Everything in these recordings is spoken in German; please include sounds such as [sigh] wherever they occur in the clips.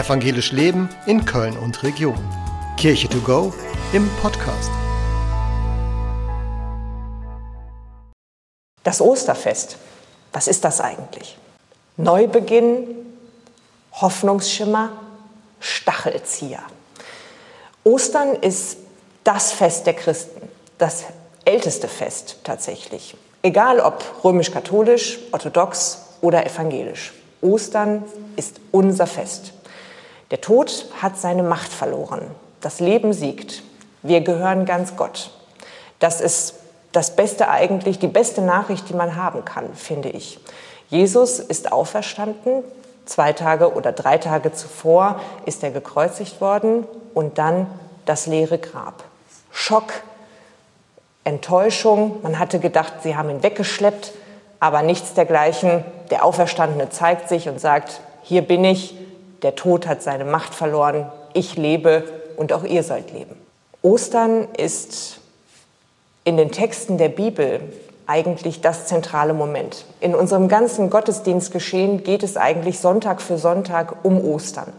Evangelisch Leben in Köln und Region. Kirche to go im Podcast. Das Osterfest, was ist das eigentlich? Neubeginn, Hoffnungsschimmer, Stachelzieher. Ostern ist das Fest der Christen, das älteste Fest tatsächlich. Egal ob römisch-katholisch, orthodox oder evangelisch. Ostern ist unser Fest. Der Tod hat seine Macht verloren. Das Leben siegt. Wir gehören ganz Gott. Das ist das Beste eigentlich, die beste Nachricht, die man haben kann, finde ich. Jesus ist auferstanden. Zwei Tage oder drei Tage zuvor ist er gekreuzigt worden und dann das leere Grab. Schock, Enttäuschung. Man hatte gedacht, sie haben ihn weggeschleppt, aber nichts dergleichen. Der Auferstandene zeigt sich und sagt, hier bin ich, der Tod hat seine Macht verloren, ich lebe und auch ihr sollt leben. Ostern ist in den Texten der Bibel eigentlich das zentrale Moment. In unserem ganzen Gottesdienstgeschehen geht es eigentlich Sonntag für Sonntag um Ostern.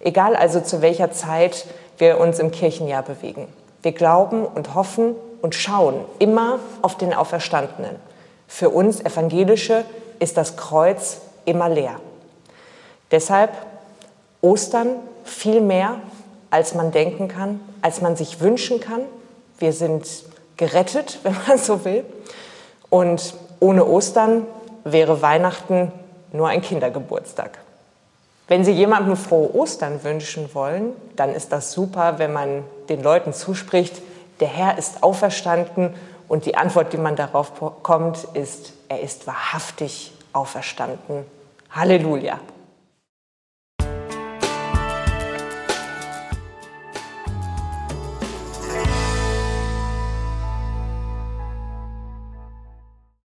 Egal also zu welcher Zeit wir uns im Kirchenjahr bewegen. Wir glauben und hoffen und schauen immer auf den Auferstandenen. Für uns Evangelische ist das Kreuz immer leer. Deshalb Ostern viel mehr, als man denken kann, als man sich wünschen kann. Wir sind gerettet, [laughs] wenn man so will. Und ohne Ostern wäre Weihnachten nur ein Kindergeburtstag. Wenn Sie jemandem frohe Ostern wünschen wollen, dann ist das super, wenn man den Leuten zuspricht, der Herr ist auferstanden und die Antwort, die man darauf bekommt, ist, er ist wahrhaftig auferstanden. Halleluja.